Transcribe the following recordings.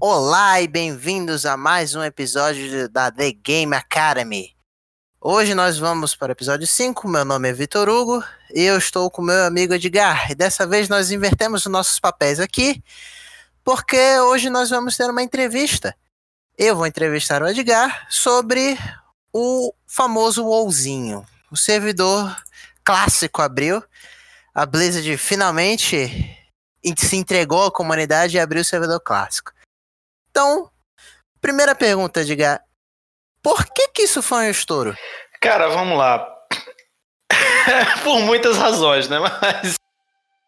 Olá e bem-vindos a mais um episódio da The Game Academy. Hoje nós vamos para o episódio 5. Meu nome é Vitor Hugo e eu estou com meu amigo Edgar. E dessa vez nós invertemos os nossos papéis aqui, porque hoje nós vamos ter uma entrevista. Eu vou entrevistar o Edgar sobre o famoso WoWzinho. O servidor clássico abriu. A Blizzard finalmente se entregou à comunidade e abriu o servidor clássico. Então, primeira pergunta, diga. Por que que isso foi um estouro? Cara, vamos lá. Por muitas razões, né? Mas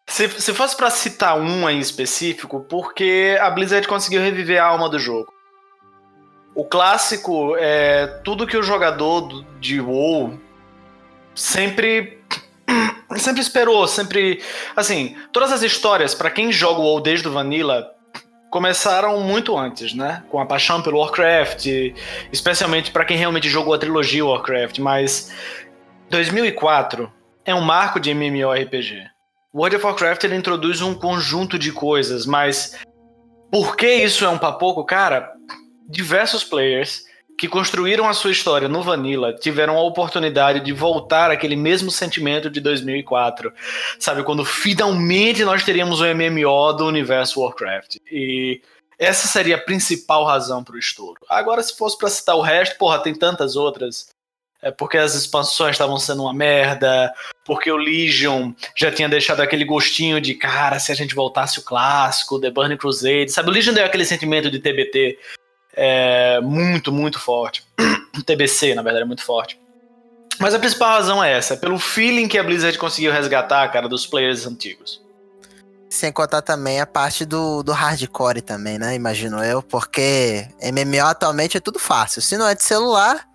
se, se fosse para citar uma em específico, porque a Blizzard conseguiu reviver a alma do jogo. O clássico é tudo que o jogador de WoW sempre sempre esperou, sempre assim, todas as histórias para quem joga o WoW desde o Vanilla começaram muito antes, né? Com a paixão pelo Warcraft, especialmente para quem realmente jogou a trilogia Warcraft, mas 2004 é um marco de MMORPG. World of Warcraft ele introduz um conjunto de coisas, mas por que isso é um papoco, cara? Diversos players que construíram a sua história no Vanilla tiveram a oportunidade de voltar aquele mesmo sentimento de 2004, sabe? Quando finalmente nós teríamos o MMO do universo Warcraft. E essa seria a principal razão para o estouro. Agora, se fosse para citar o resto, porra, tem tantas outras. É porque as expansões estavam sendo uma merda, porque o Legion já tinha deixado aquele gostinho de, cara, se a gente voltasse o clássico, The Burning Crusade, sabe? O Legion deu aquele sentimento de TBT é muito, muito forte. TBC, na verdade, é muito forte. Mas a principal razão é essa, é pelo feeling que a Blizzard conseguiu resgatar, cara, dos players antigos. Sem contar também a parte do, do hardcore também, né? Imagino eu, porque MMO atualmente é tudo fácil. Se não é de celular,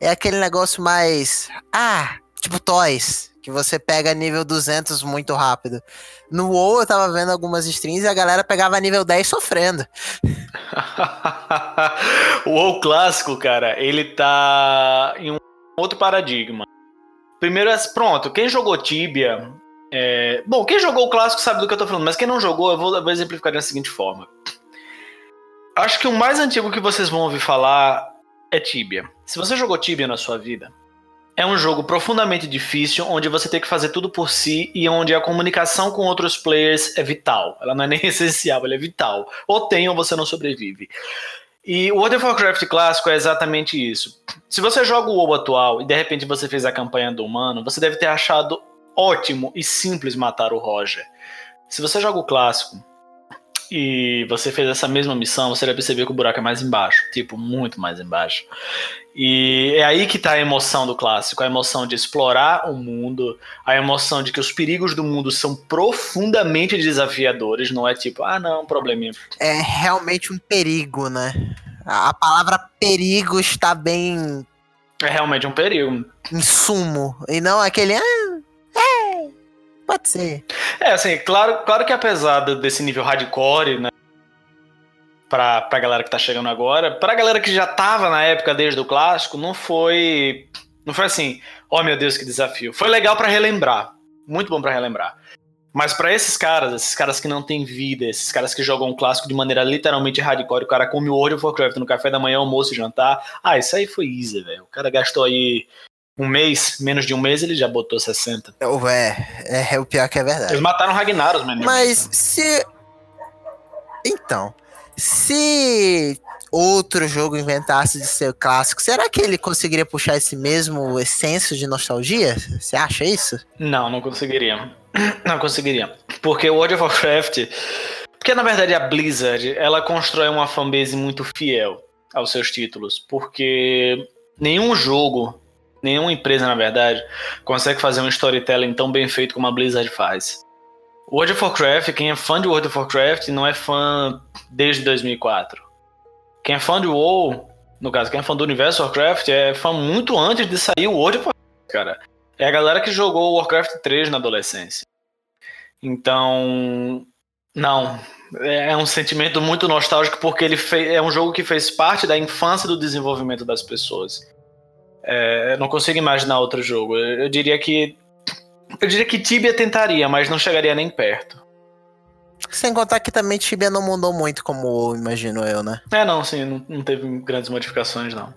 é aquele negócio mais. Ah, tipo Toys que você pega nível 200 muito rápido. No WoW eu tava vendo algumas streams e a galera pegava nível 10 sofrendo. o WoW clássico, cara, ele tá em um outro paradigma. Primeiro, é, pronto, quem jogou Tibia. É... Bom, quem jogou o clássico sabe do que eu tô falando, mas quem não jogou, eu vou, eu vou exemplificar da seguinte forma. Acho que o mais antigo que vocês vão ouvir falar é Tibia. Se você jogou Tibia na sua vida, é um jogo profundamente difícil, onde você tem que fazer tudo por si e onde a comunicação com outros players é vital. Ela não é nem essencial, ela é vital. Ou tem ou você não sobrevive. E o World of Warcraft clássico é exatamente isso. Se você joga o WoW atual e de repente você fez a campanha do humano, você deve ter achado ótimo e simples matar o Roger. Se você joga o clássico e você fez essa mesma missão, você vai perceber que o buraco é mais embaixo, tipo, muito mais embaixo. E é aí que tá a emoção do clássico, a emoção de explorar o mundo, a emoção de que os perigos do mundo são profundamente desafiadores, não é tipo, ah, não, um probleminha. É realmente um perigo, né? A palavra perigo está bem. É realmente um perigo. Em sumo. E não aquele. Ah, pode ser. É, assim, claro, claro que apesar desse nível hardcore, né? pra, pra galera que tá chegando agora. Pra galera que já tava na época desde o clássico, não foi. Não foi assim, oh meu Deus, que desafio. Foi legal para relembrar. Muito bom para relembrar. Mas para esses caras, esses caras que não têm vida, esses caras que jogam o clássico de maneira literalmente hardcore, o cara come o World of Warcraft no café da manhã, almoço e jantar. Ah, isso aí foi easy, velho. O cara gastou aí um mês, menos de um mês, ele já botou 60. É, é, é o pior que é verdade. Eles mataram Ragnaros, mano. Mas se. Então. Se outro jogo inventasse de ser clássico, será que ele conseguiria puxar esse mesmo essêncio de nostalgia? Você acha isso? Não, não conseguiria. Não conseguiria. Porque o World of Warcraft. Porque na verdade a Blizzard ela constrói uma fanbase muito fiel aos seus títulos. Porque nenhum jogo, nenhuma empresa na verdade, consegue fazer um storytelling tão bem feito como a Blizzard faz. World of Warcraft, quem é fã de World of Warcraft não é fã desde 2004. Quem é fã de WoW, no caso, quem é fã do universo Warcraft, é fã muito antes de sair o World of Warcraft, cara. É a galera que jogou Warcraft 3 na adolescência. Então, não. É um sentimento muito nostálgico porque ele fez, é um jogo que fez parte da infância do desenvolvimento das pessoas. É, não consigo imaginar outro jogo. Eu, eu diria que eu diria que Tibia tentaria, mas não chegaria nem perto. Sem contar que também Tibia não mudou muito, como imagino eu, né? É, não, sim, não, não teve grandes modificações, não.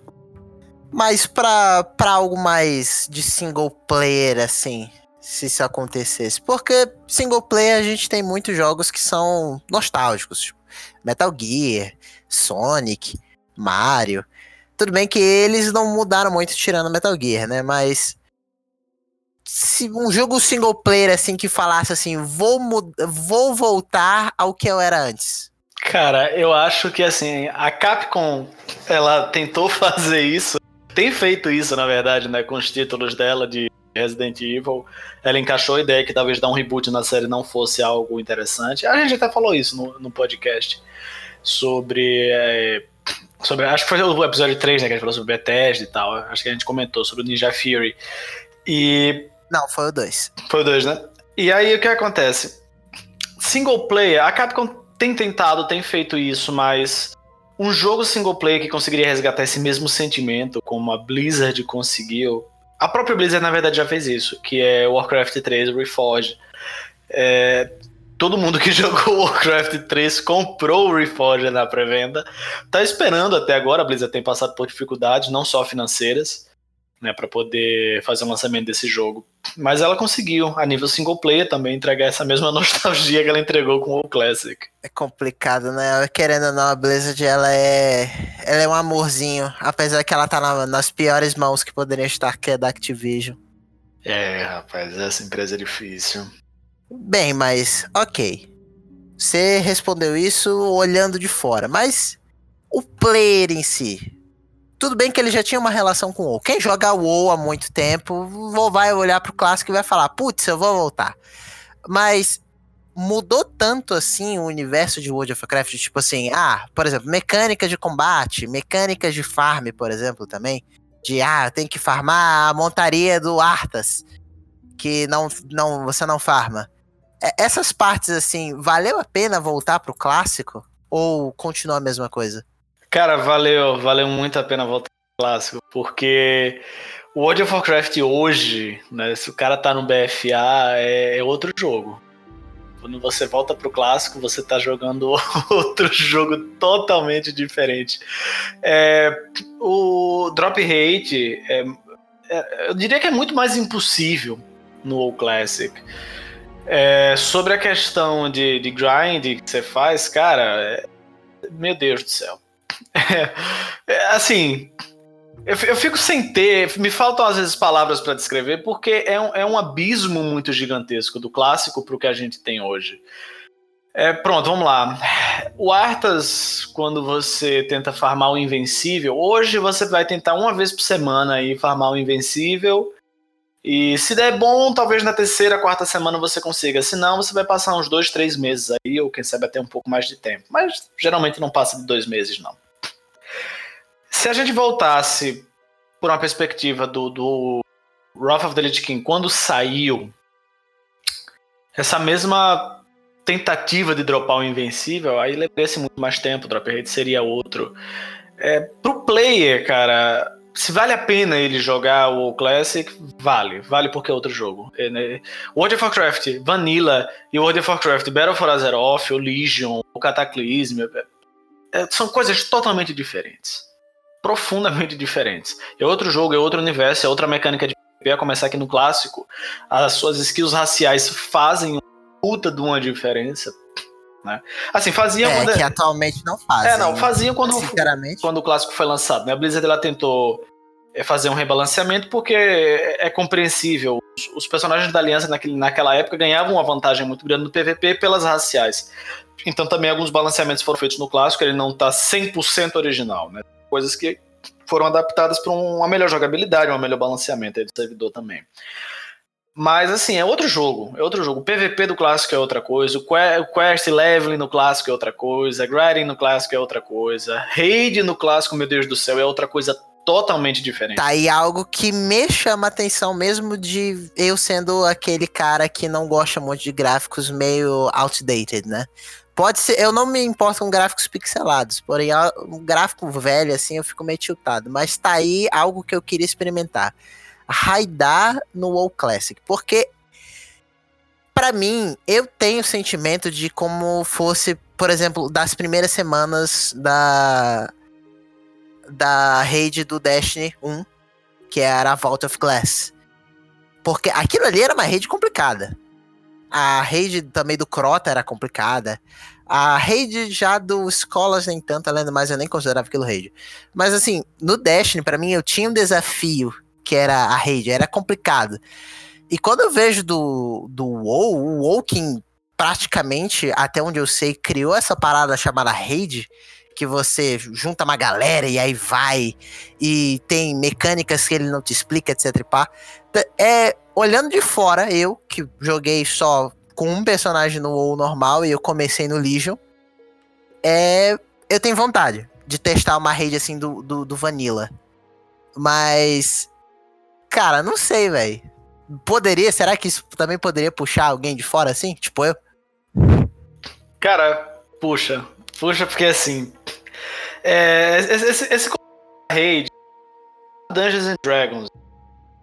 Mas pra, pra algo mais de single player, assim, se isso acontecesse. Porque single player a gente tem muitos jogos que são nostálgicos, tipo Metal Gear, Sonic, Mario. Tudo bem que eles não mudaram muito tirando Metal Gear, né? Mas se um jogo single player assim que falasse assim, vou vou voltar ao que eu era antes. Cara, eu acho que assim, a Capcom ela tentou fazer isso, tem feito isso na verdade, né, com os títulos dela de Resident Evil. Ela encaixou a ideia que talvez dar um reboot na série não fosse algo interessante. A gente até falou isso no, no podcast sobre é, sobre. Acho que foi o episódio 3, né? Que a gente falou sobre Bethesda e tal. Acho que a gente comentou sobre o Ninja Fury. E. Não, foi o 2. Foi o 2, né? E aí o que acontece? Single player, a Capcom tem tentado, tem feito isso, mas um jogo single player que conseguiria resgatar esse mesmo sentimento, como a Blizzard conseguiu. A própria Blizzard, na verdade, já fez isso, que é Warcraft 3 Reforged. É, todo mundo que jogou Warcraft 3 comprou o Reforged na pré-venda. Tá esperando até agora, a Blizzard tem passado por dificuldades, não só financeiras, né, para poder fazer o lançamento desse jogo. Mas ela conseguiu, a nível single player também, entregar essa mesma nostalgia que ela entregou com o Classic. É complicado, né? Querendo ou não, a Blizzard, ela é, ela é um amorzinho, apesar que ela tá na, nas piores mãos que poderiam estar, que é da Activision. É, rapaz, essa empresa é difícil. Bem, mas ok. Você respondeu isso olhando de fora, mas o player em si. Tudo bem que ele já tinha uma relação com o WoW. Quem joga WoW há muito tempo vai olhar pro clássico e vai falar: putz, eu vou voltar. Mas mudou tanto assim o universo de World of Warcraft, tipo assim, ah, por exemplo, mecânicas de combate, mecânicas de farm, por exemplo, também. De ah, tem que farmar a montaria do Arthas, que não, não você não farma. É, essas partes, assim, valeu a pena voltar pro clássico? Ou continua a mesma coisa? Cara, valeu, valeu muito a pena voltar pro clássico, porque o World of Warcraft hoje, né, se o cara tá no BFA, é, é outro jogo. Quando você volta pro clássico, você tá jogando outro jogo totalmente diferente. É, o drop rate, é, é, eu diria que é muito mais impossível no WoW Classic. É, sobre a questão de, de grind que você faz, cara, é, meu Deus do céu. É, assim, eu, eu, fico sem ter, me faltam às vezes palavras para descrever, porque é um, é um abismo muito gigantesco do clássico para o que a gente tem hoje. É, pronto, vamos lá. O Arthas, quando você tenta farmar o Invencível, hoje você vai tentar uma vez por semana aí farmar o Invencível e se der bom, talvez na terceira, quarta semana você consiga. Se não, você vai passar uns dois, três meses aí, ou quem sabe até um pouco mais de tempo. Mas geralmente não passa de dois meses, não. Se a gente voltasse por uma perspectiva do, do Wrath of the Lich King, quando saiu, essa mesma tentativa de dropar o Invencível, aí levasse muito mais tempo, o drop rate seria outro. É, pro player, cara, se vale a pena ele jogar o Classic, vale. Vale porque é outro jogo. É, né? World of Warcraft Vanilla e World of Warcraft Battle for Azeroth, o Legion, o Cataclysm, é, é, são coisas totalmente diferentes. Profundamente diferentes. É outro jogo, é outro universo, é outra mecânica de a começar aqui no clássico. As suas skills raciais fazem puta de uma diferença. Né? Assim, faziam. É, quando... que atualmente não fazem. É, não, faziam quando, Sinceramente. quando o clássico foi lançado. Né? A Blizzard ela tentou é, fazer um rebalanceamento porque é, é compreensível. Os, personagens da Aliança naquele, naquela época ganhavam uma vantagem muito grande no PVP pelas raciais. Então também alguns balanceamentos foram feitos no clássico, ele não está 100% original. Né? Coisas que foram adaptadas para uma melhor jogabilidade, um melhor balanceamento do servidor também. Mas assim, é outro jogo, é outro jogo. O PVP do clássico é outra coisa, o Quest Leveling no clássico é outra coisa, Grinding no clássico é outra coisa, Raid no clássico, meu Deus do céu, é outra coisa totalmente diferente. Tá aí algo que me chama atenção mesmo de eu sendo aquele cara que não gosta muito de gráficos meio outdated, né? Pode ser, eu não me importo com gráficos pixelados, porém um gráfico velho assim eu fico meio tiltado, mas tá aí algo que eu queria experimentar raidar no WoW Classic, porque para mim, eu tenho o sentimento de como fosse, por exemplo, das primeiras semanas da da rede do Destiny 1, que era a Vault of Glass. Porque aquilo ali era uma rede complicada. A rede também do Crota era complicada. A rede já do Escolas nem tanto, além do mais, eu nem considerava aquilo rede. Mas assim, no Destiny, para mim, eu tinha um desafio que era a rede, era complicado. E quando eu vejo do, do WoW, o WoW que praticamente, até onde eu sei, criou essa parada chamada raid, que você junta uma galera e aí vai, e tem mecânicas que ele não te explica, etc e pá. É, olhando de fora, eu, que joguei só com um personagem no WoW normal e eu comecei no Legion, é, eu tenho vontade de testar uma raid assim do, do, do Vanilla. Mas, cara, não sei, velho. Poderia, será que isso também poderia puxar alguém de fora assim? Tipo eu? Cara, puxa. Puxa, porque assim. É, esse, esse raid Dungeons and Dragons.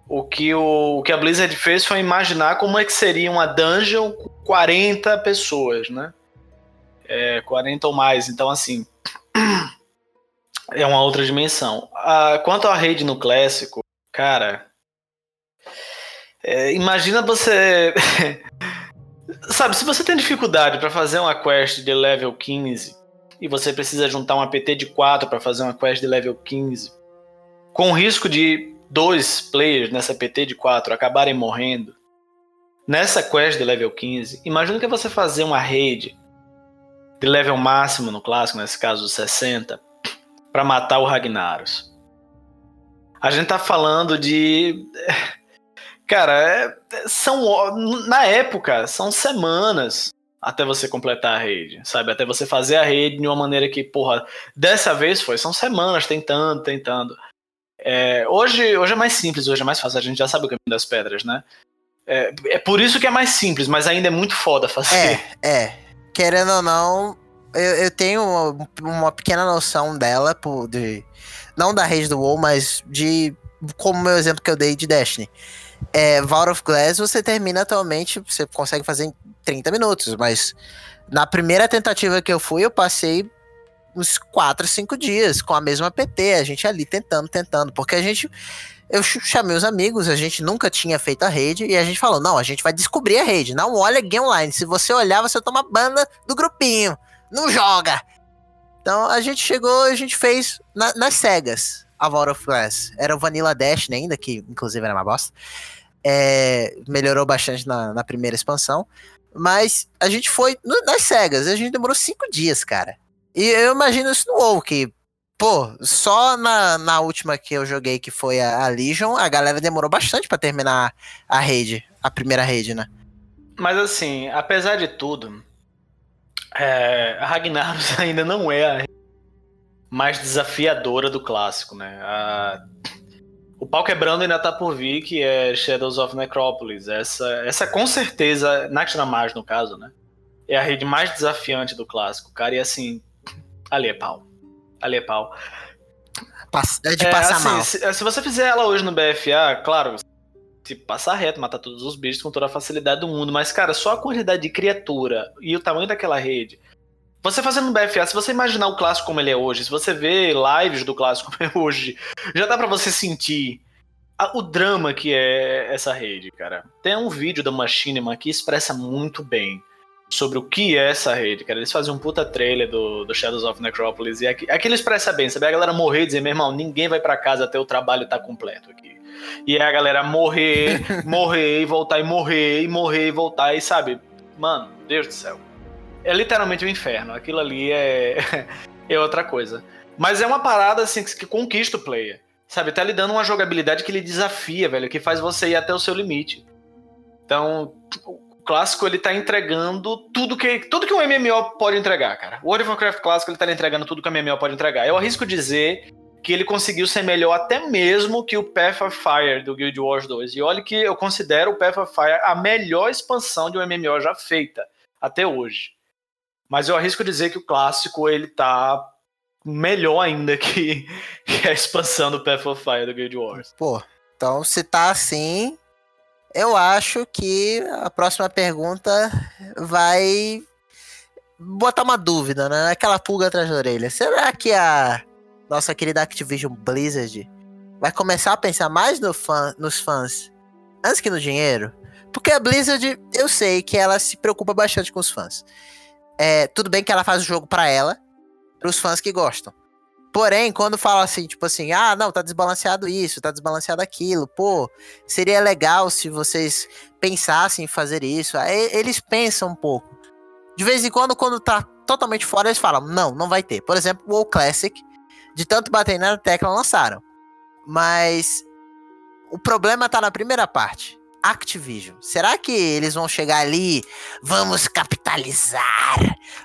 O que, o, o que a Blizzard fez foi imaginar como é que seria uma dungeon com 40 pessoas, né? É, 40 ou mais. Então, assim. É uma outra dimensão. Ah, quanto à raid no clássico, cara, é, imagina você. Sabe, se você tem dificuldade para fazer uma quest de level 15 e você precisa juntar um APT de 4 para fazer uma quest de level 15, com o risco de dois players nessa APT de 4 acabarem morrendo, nessa quest de level 15, imagina que é você fazer uma raid de level máximo no clássico, nesse caso 60, para matar o Ragnaros. A gente tá falando de Cara, é, são. Na época, são semanas até você completar a rede, sabe? Até você fazer a rede de uma maneira que, porra, dessa vez foi, são semanas tentando, tentando. É, hoje, hoje é mais simples, hoje é mais fácil, a gente já sabe o caminho das pedras, né? É, é por isso que é mais simples, mas ainda é muito foda fazer. É, é. Querendo ou não, eu, eu tenho uma, uma, pequena noção dela, por, de, não da rede do WoW, mas de. Como o meu exemplo que eu dei de Destiny é, Vault of Glass você termina atualmente, você consegue fazer em 30 minutos, mas na primeira tentativa que eu fui, eu passei uns 4, 5 dias com a mesma PT, a gente ali tentando, tentando, porque a gente eu chamei os amigos, a gente nunca tinha feito a rede, e a gente falou: não, a gente vai descobrir a rede. Não olha game online. Se você olhar, você toma banda do grupinho. Não joga. Então a gente chegou, a gente fez na, nas cegas a Vault of Glass. Era o Vanilla Dash ainda, que inclusive era uma bosta. É, melhorou bastante na, na, primeira expansão. Mas a gente foi no, nas cegas, a gente demorou cinco dias, cara. E eu imagino isso no WoW, que, pô, só na, na última que eu joguei, que foi a, a Legion, a galera demorou bastante para terminar a rede, a primeira rede, né? Mas assim, apesar de tudo, é, a Ragnaros ainda não é a mais desafiadora do clássico, né? A... O pau quebrando ainda tá por vir, que é Shadows of Necropolis. Essa, essa com certeza, Naxxramas no caso, né? É a rede mais desafiante do clássico, cara. E assim, ali é pau. Ali é pau. É de é, passar assim, mal. Se, se, você fizer ela hoje no BFA, claro, tipo, passar reto, matar todos os bichos com toda a facilidade do mundo. Mas, cara, só a quantidade de criatura e o tamanho daquela rede você fazendo um BFA, se você imaginar o clássico como ele é hoje, se você vê lives do clássico como é hoje, já dá para você sentir a, o drama que é essa rede, cara. Tem um vídeo da Machinima que expressa muito bem sobre o que é essa rede, cara. Eles fazem um puta trailer do, do Shadows of Necropolis e aqui, aqui ele expressa bem, sabe? A galera morrer e dizer, meu irmão, ninguém vai para casa até o trabalho tá completo aqui. E é a galera morrer, morrer e voltar e morrer e morrer e voltar e sabe? Mano, Deus do céu é literalmente o um inferno. Aquilo ali é, é outra coisa. Mas é uma parada assim que, conquista o player. Sabe, tá lhe dando uma jogabilidade que lhe desafia, velho, que faz você ir até o seu limite. Então, o clássico ele tá entregando tudo que tudo que um MMO pode entregar, cara. O World of Warcraft clássico ele tá entregando tudo que um MMO pode entregar. Eu arrisco dizer que ele conseguiu ser melhor até mesmo que o Path of Fire do Guild Wars 2. E olha que eu considero o Path of Fire a melhor expansão de um MMO já feita até hoje. Mas eu arrisco dizer que o clássico ele tá melhor ainda que, que a expansão do Path of Fire do Guild Wars. Pô, então se tá assim, eu acho que a próxima pergunta vai botar uma dúvida, né? Aquela pulga atrás da orelha. Será que a nossa querida Activision Blizzard vai começar a pensar mais no fã, nos fãs antes que no dinheiro? Porque a Blizzard, eu sei que ela se preocupa bastante com os fãs. É, tudo bem que ela faz o jogo para ela, para os fãs que gostam. Porém, quando fala assim, tipo assim, ah, não, tá desbalanceado isso, tá desbalanceado aquilo, pô, seria legal se vocês pensassem em fazer isso. Aí eles pensam um pouco. De vez em quando, quando tá totalmente fora, eles falam, não, não vai ter. Por exemplo, o WoW Classic, de tanto bater na tecla, lançaram. Mas o problema tá na primeira parte. Activision. Será que eles vão chegar ali? Vamos capitalizar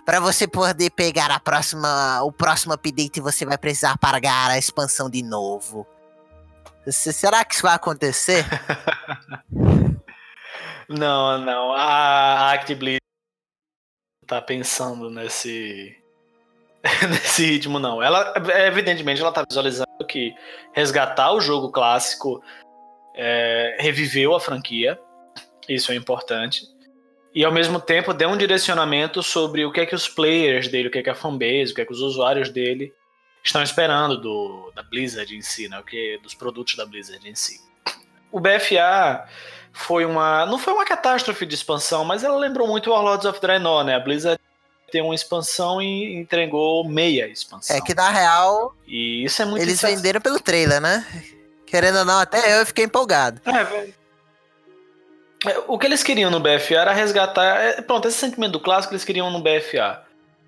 para você poder pegar a próxima, o próximo update e você vai precisar pagar a expansão de novo. Será que isso vai acontecer? não, não. A Activision tá pensando nesse nesse ritmo não. Ela evidentemente ela tá visualizando que resgatar o jogo clássico é, reviveu a franquia, isso é importante, e ao mesmo tempo deu um direcionamento sobre o que é que os players dele, o que é que a fanbase, o que é que os usuários dele estão esperando do, da Blizzard em si, né, o que dos produtos da Blizzard em si. O BFA foi uma, não foi uma catástrofe de expansão, mas ela lembrou muito o Warlords of Draenor, né? A Blizzard tem uma expansão e entregou meia expansão. É que na real, e isso é muito eles venderam pelo trailer, né? Querendo ou não, até eu fiquei empolgado. É, velho. É, o que eles queriam no BFA era resgatar. É, pronto, esse sentimento do clássico eles queriam no BFA.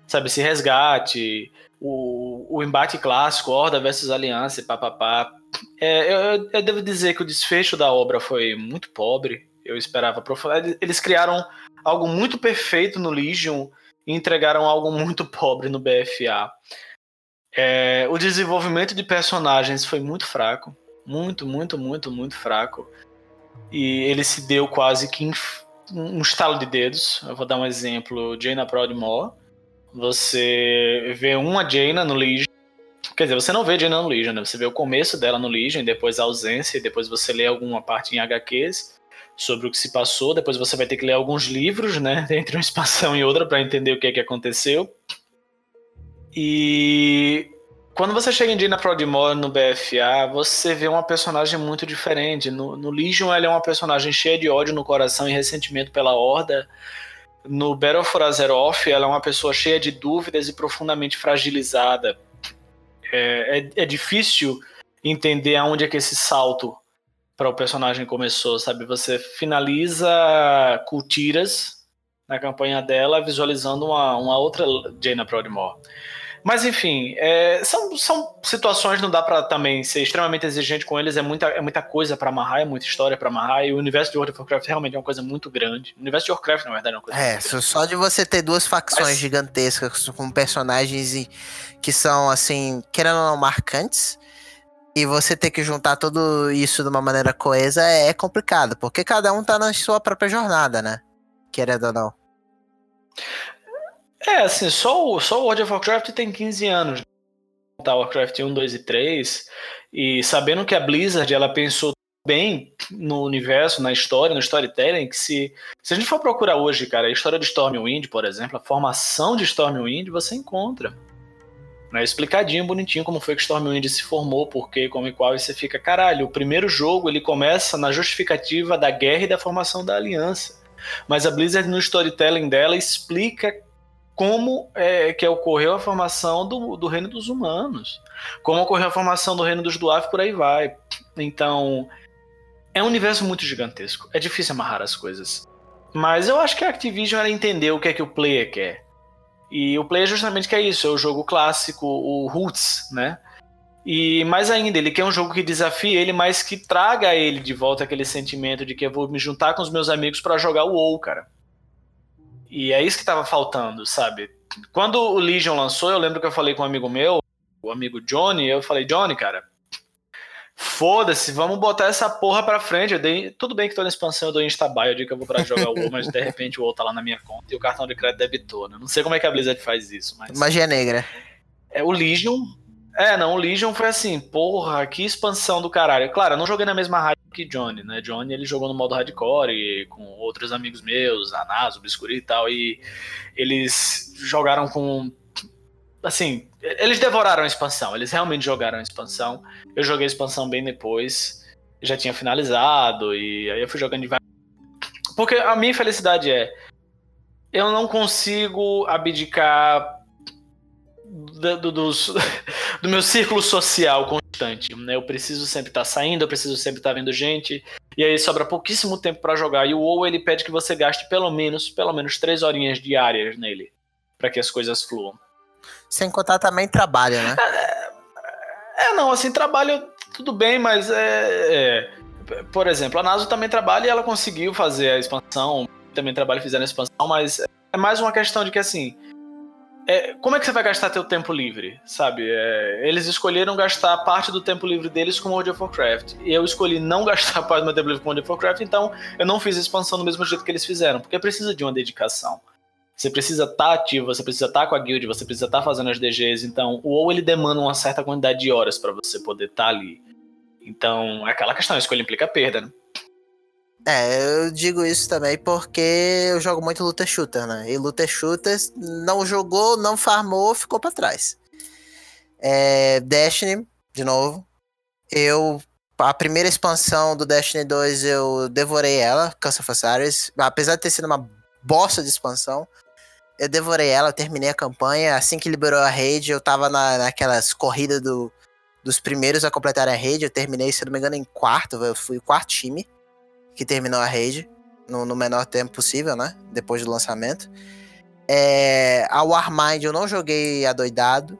Sabe, esse resgate, o, o embate clássico, Horda versus Aliança, papapá. É, eu, eu devo dizer que o desfecho da obra foi muito pobre. Eu esperava profundo. Eles criaram algo muito perfeito no Legion e entregaram algo muito pobre no BFA. É, o desenvolvimento de personagens foi muito fraco muito, muito, muito, muito fraco. E ele se deu quase que um estalo de dedos. Eu vou dar um exemplo: Jaina Prodmore. Você vê uma Jaina no Legion. Quer dizer, você não vê Jaina no Legion, né? Você vê o começo dela no Legion, depois a ausência, depois você lê alguma parte em HQs sobre o que se passou, depois você vai ter que ler alguns livros, né? Entre uma expansão e outra para entender o que é que aconteceu. E quando você chega em Dina Prodmore no BFA, você vê uma personagem muito diferente. No, no Legion, ela é uma personagem cheia de ódio no coração e ressentimento pela Horda. No Battle for Azeroth, ela é uma pessoa cheia de dúvidas e profundamente fragilizada. É, é, é difícil entender aonde é que esse salto para o personagem começou, sabe? Você finaliza Cultiras na campanha dela, visualizando uma, uma outra Jaina Prodmore. Mas enfim, é, são, são situações não dá para também ser extremamente exigente com eles, é muita, é muita coisa para amarrar, é muita história para amarrar, e o universo de World of Warcraft realmente é uma coisa muito grande. O universo de Warcraft, na verdade, é uma coisa É, só de você ter duas facções Mas... gigantescas com personagens que são, assim, querendo ou não, marcantes, e você ter que juntar tudo isso de uma maneira coesa é complicado, porque cada um tá na sua própria jornada, né? Querendo ou não. É, assim, só o, só o World of Warcraft tem 15 anos. Tá, Warcraft 1, 2 e 3. E sabendo que a Blizzard ela pensou bem no universo, na história, no storytelling, que se, se a gente for procurar hoje, cara, a história de Stormwind, por exemplo, a formação de Stormwind, você encontra. Né, explicadinho, bonitinho, como foi que Stormwind se formou, por quê, como e qual, e você fica, caralho, o primeiro jogo ele começa na justificativa da guerra e da formação da aliança. Mas a Blizzard no storytelling dela explica como é, que ocorreu a formação do, do reino dos humanos, como ocorreu a formação do reino dos Dwarf, por aí vai. Então, é um universo muito gigantesco. É difícil amarrar as coisas. Mas eu acho que a Activision ela entendeu o que é que o player quer. E o player justamente quer isso, é o jogo clássico, o Roots, né? E mais ainda, ele quer um jogo que desafie ele, mas que traga a ele de volta aquele sentimento de que eu vou me juntar com os meus amigos para jogar o WoW, cara. E é isso que tava faltando, sabe? Quando o Legion lançou, eu lembro que eu falei com um amigo meu, o amigo Johnny, eu falei, Johnny, cara, foda-se, vamos botar essa porra pra frente. Eu dei, tudo bem que tô na expansão, eu dou instabuy, eu digo que eu vou pra jogar o WoW, mas de repente o WoW tá lá na minha conta e o cartão de crédito debitou, né? Não sei como é que a Blizzard faz isso, mas... Magia negra. É, o Legion... É, não, o Legion foi assim, porra, que expansão do caralho. Claro, eu não joguei na mesma rádio que Johnny, né? Johnny ele jogou no modo hardcore e com outros amigos meus, Anaso, Biscuri e tal, e eles jogaram com. Assim, eles devoraram a expansão, eles realmente jogaram a expansão. Eu joguei a expansão bem depois, já tinha finalizado, e aí eu fui jogando devagar. Porque a minha felicidade é. Eu não consigo abdicar do, do, dos, do meu círculo social constante. Né? Eu preciso sempre estar tá saindo, eu preciso sempre estar tá vendo gente. E aí sobra pouquíssimo tempo para jogar. E o WoW ele pede que você gaste pelo menos, pelo menos três horinhas diárias nele, para que as coisas fluam. Sem contar também trabalho, né? É, é não, assim, trabalho tudo bem, mas é, é, por exemplo, a NASA também trabalha e ela conseguiu fazer a expansão, também trabalha fazendo a expansão, mas é mais uma questão de que assim, é, como é que você vai gastar teu tempo livre, sabe? É, eles escolheram gastar parte do tempo livre deles com World of Warcraft. E eu escolhi não gastar parte do meu tempo livre com World of Warcraft, então eu não fiz a expansão do mesmo jeito que eles fizeram, porque precisa de uma dedicação. Você precisa estar tá ativo, você precisa estar tá com a guild, você precisa estar tá fazendo as DGs, então o WoW ele demanda uma certa quantidade de horas para você poder estar tá ali. Então, é aquela questão, a escolha implica perda, né? É, eu digo isso também porque eu jogo muito luta shooter, né? E luta shooter não jogou, não farmou, ficou para trás. É, Destiny, de novo. Eu. A primeira expansão do Destiny 2 eu devorei ela, Cancer of Osiris. Apesar de ter sido uma bosta de expansão, eu devorei ela, eu terminei a campanha. Assim que liberou a raid, eu tava na, naquelas corridas do, dos primeiros a completar a raid. Eu terminei, se não me engano, em quarto. Eu fui o quarto time que terminou a raid no, no, menor tempo possível, né? Depois do lançamento. É, a Warmind eu não joguei adoidado.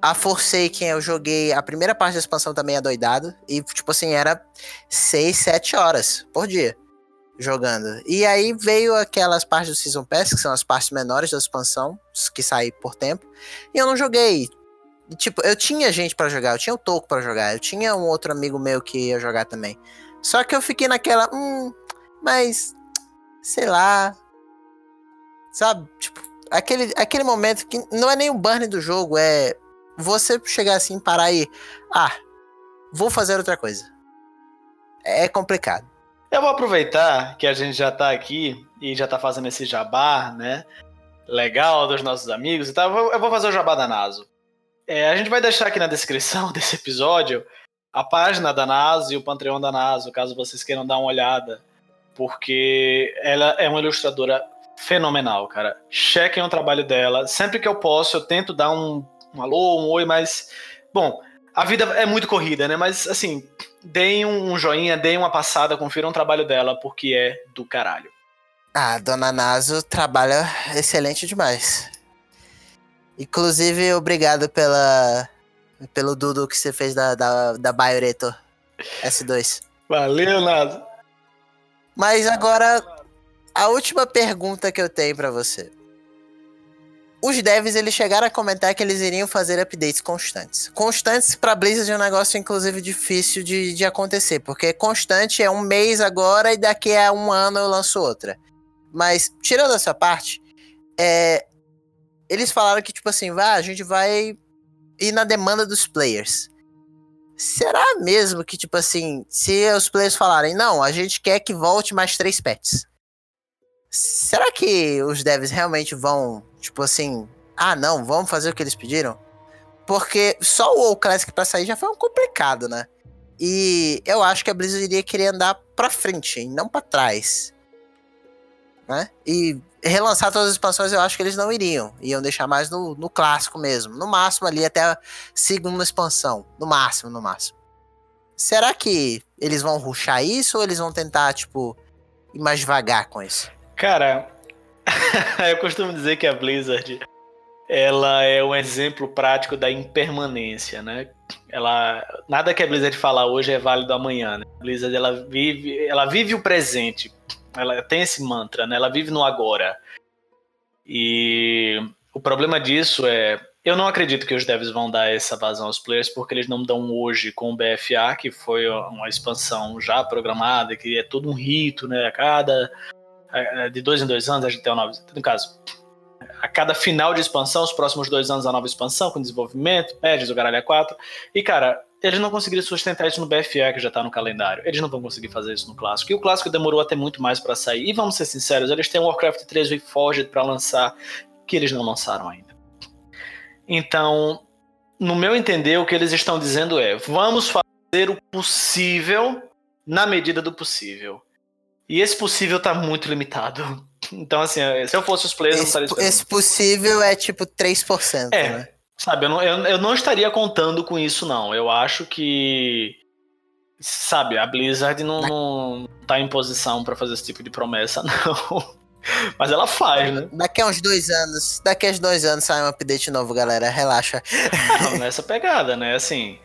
A Forsaken eu joguei a primeira parte da expansão também adoidado. E, tipo assim, era 6, 7 horas por dia jogando. E aí veio aquelas partes do Season Pass, que são as partes menores da expansão, que saem por tempo. E eu não joguei. Tipo, eu tinha gente para jogar, eu tinha o Toco para jogar, eu tinha um outro amigo meu que ia jogar também. Só que eu fiquei naquela, hum, mas sei lá. Sabe? Tipo, aquele, aquele momento que não é nem o burn do jogo, é você chegar assim, parar e. Ah, vou fazer outra coisa. É complicado. Eu vou aproveitar que a gente já tá aqui e já tá fazendo esse jabá, né? Legal dos nossos amigos e tal. Eu vou fazer o jabá da Naso. É, a gente vai deixar aqui na descrição desse episódio a página da NASA e o Patreon da NASA, caso vocês queiram dar uma olhada, porque ela é uma ilustradora fenomenal, cara. Chequem o trabalho dela. Sempre que eu posso, eu tento dar um, um alô, um oi, mas. Bom, a vida é muito corrida, né? Mas, assim, deem um joinha, deem uma passada, confiram o trabalho dela, porque é do caralho. Ah, Dona Naso trabalha excelente demais. Inclusive, obrigado pela pelo Dudu que você fez da, da, da Bioreto S2. Valeu, Nado. Mas agora, a última pergunta que eu tenho para você. Os devs eles chegaram a comentar que eles iriam fazer updates constantes. Constantes para Blizzard é um negócio inclusive difícil de, de acontecer, porque constante é um mês agora e daqui a um ano eu lanço outra. Mas tirando essa parte, é, eles falaram que tipo assim, vá, a gente vai e na demanda dos players. Será mesmo que, tipo assim, se os players falarem, não, a gente quer que volte mais três pets. Será que os devs realmente vão, tipo assim, ah, não, vamos fazer o que eles pediram? Porque só o WoW Classic pra sair já foi um complicado, né? E eu acho que a Blizzard iria querer andar pra frente, não pra trás. Né? E relançar todas as expansões eu acho que eles não iriam. Iam deixar mais no, no clássico mesmo. No máximo ali até a segunda expansão. No máximo, no máximo. Será que eles vão ruxar isso ou eles vão tentar, tipo, ir mais devagar com isso? Cara, eu costumo dizer que a Blizzard ela é um exemplo prático da impermanência, né? Ela nada que a Blizzard falar hoje é válido amanhã. Né? A Blizzard ela vive, ela vive o presente ela tem esse mantra, né? Ela vive no agora. E o problema disso é. Eu não acredito que os devs vão dar essa vazão aos players, porque eles não dão hoje com o BFA, que foi uma expansão já programada, que é todo um rito, né? A cada. De dois em dois anos a gente tem um novo. No caso, a, cada final de expansão, os próximos dois anos a nova expansão, com desenvolvimento, patches, o Garalha 4. E, cara, eles não conseguiram sustentar isso no BFA, que já tá no calendário. Eles não vão conseguir fazer isso no clássico. E o clássico demorou até muito mais para sair. E vamos ser sinceros, eles têm o Warcraft 3 Reforged para lançar, que eles não lançaram ainda. Então, no meu entender, o que eles estão dizendo é: vamos fazer o possível na medida do possível. E esse possível tá muito limitado. Então, assim, se eu fosse os players, esse, não estaria Esse possível é tipo 3%, é, né? Sabe, eu não, eu, eu não estaria contando com isso, não. Eu acho que. Sabe, a Blizzard não, não tá em posição para fazer esse tipo de promessa, não. Mas ela faz, né? Daqui a uns dois anos, daqui a uns dois anos sai um update novo, galera. Relaxa. Não, nessa pegada, né? Assim,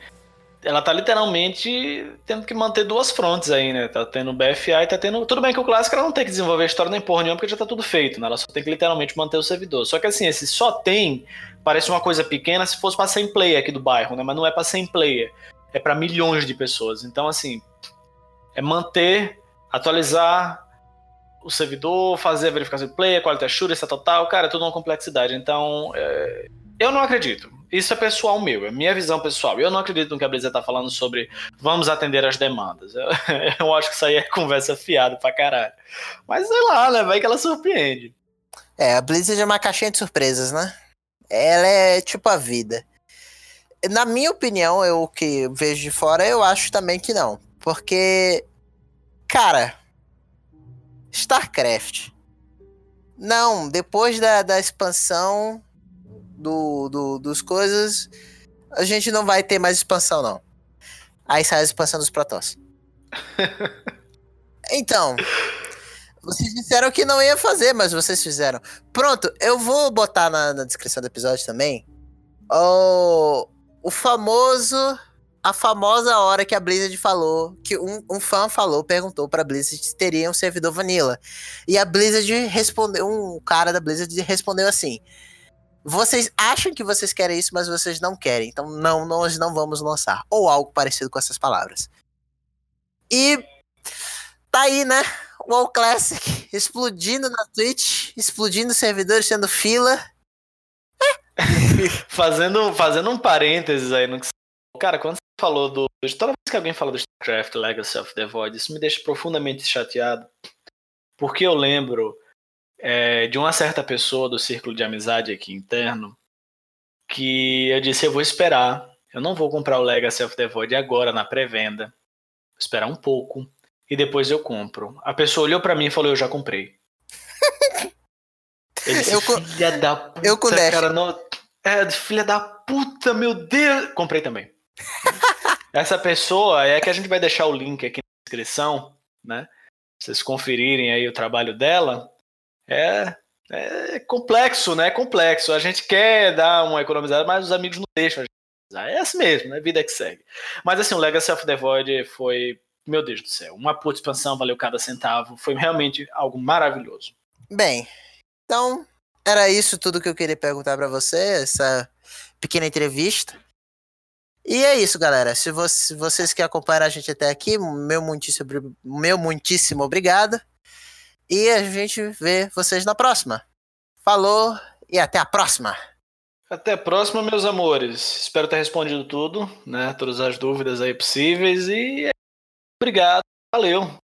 ela tá literalmente tendo que manter duas frontes aí, né? Tá tendo BFA e tá tendo. Tudo bem que o clássico ela não tem que desenvolver a história nem porra nenhuma, porque já tá tudo feito, né? Ela só tem que literalmente manter o servidor. Só que assim, esse só tem, parece uma coisa pequena se fosse pra 100 player aqui do bairro, né? Mas não é pra 100 player. É para milhões de pessoas. Então, assim, é manter, atualizar o servidor, fazer a verificação de player, quality assurance, total. Cara, é tudo uma complexidade. Então, é... eu não acredito. Isso é pessoal meu, é minha visão pessoal. Eu não acredito no que a Blizzard tá falando sobre vamos atender as demandas. Eu, eu acho que isso aí é conversa fiada pra caralho. Mas sei lá, né? Vai que ela surpreende. É, a Blizzard é uma caixinha de surpresas, né? Ela é tipo a vida. Na minha opinião, eu que vejo de fora, eu acho também que não. Porque, cara, StarCraft. Não, depois da, da expansão, do, do, dos coisas, a gente não vai ter mais expansão, não. Aí sai a expansão dos Protoss. então, vocês disseram que não ia fazer, mas vocês fizeram. Pronto, eu vou botar na, na descrição do episódio também o, o famoso. A famosa hora que a Blizzard falou, que um, um fã falou, perguntou pra Blizzard se teria um servidor vanilla. E a Blizzard respondeu, um cara da Blizzard respondeu assim: vocês acham que vocês querem isso, mas vocês não querem. Então, não, nós não vamos lançar. Ou algo parecido com essas palavras. E tá aí, né? All Classic explodindo na Twitch, explodindo servidores, sendo fila. fazendo, fazendo um parênteses aí no que Cara, quando você falou do. Toda vez que alguém fala do StarCraft Legacy of the Void, isso me deixa profundamente chateado. Porque eu lembro é, de uma certa pessoa do círculo de amizade aqui interno que eu disse: eu vou esperar, eu não vou comprar o Legacy of the Void agora na pré-venda, vou esperar um pouco e depois eu compro. A pessoa olhou para mim e falou: eu já comprei. Disse, eu filha da puta, eu com cara, não... É, filha da puta, meu Deus! Comprei também. Essa pessoa é que a gente vai deixar o link aqui na descrição, né? Vocês conferirem aí o trabalho dela é, é complexo, né? É complexo. A gente quer dar uma economizada, mas os amigos não deixam É assim mesmo, né? Vida que segue. Mas assim, o Legacy of the Void foi, meu Deus do céu, uma puta expansão, valeu cada centavo. Foi realmente algo maravilhoso. Bem, então era isso tudo que eu queria perguntar para você, essa pequena entrevista. E é isso, galera. Se você, vocês que acompanharam a gente até aqui, meu muitíssimo, meu muitíssimo obrigado. E a gente vê vocês na próxima. Falou e até a próxima. Até a próxima, meus amores. Espero ter respondido tudo, né? Todas as dúvidas aí possíveis. E obrigado. Valeu.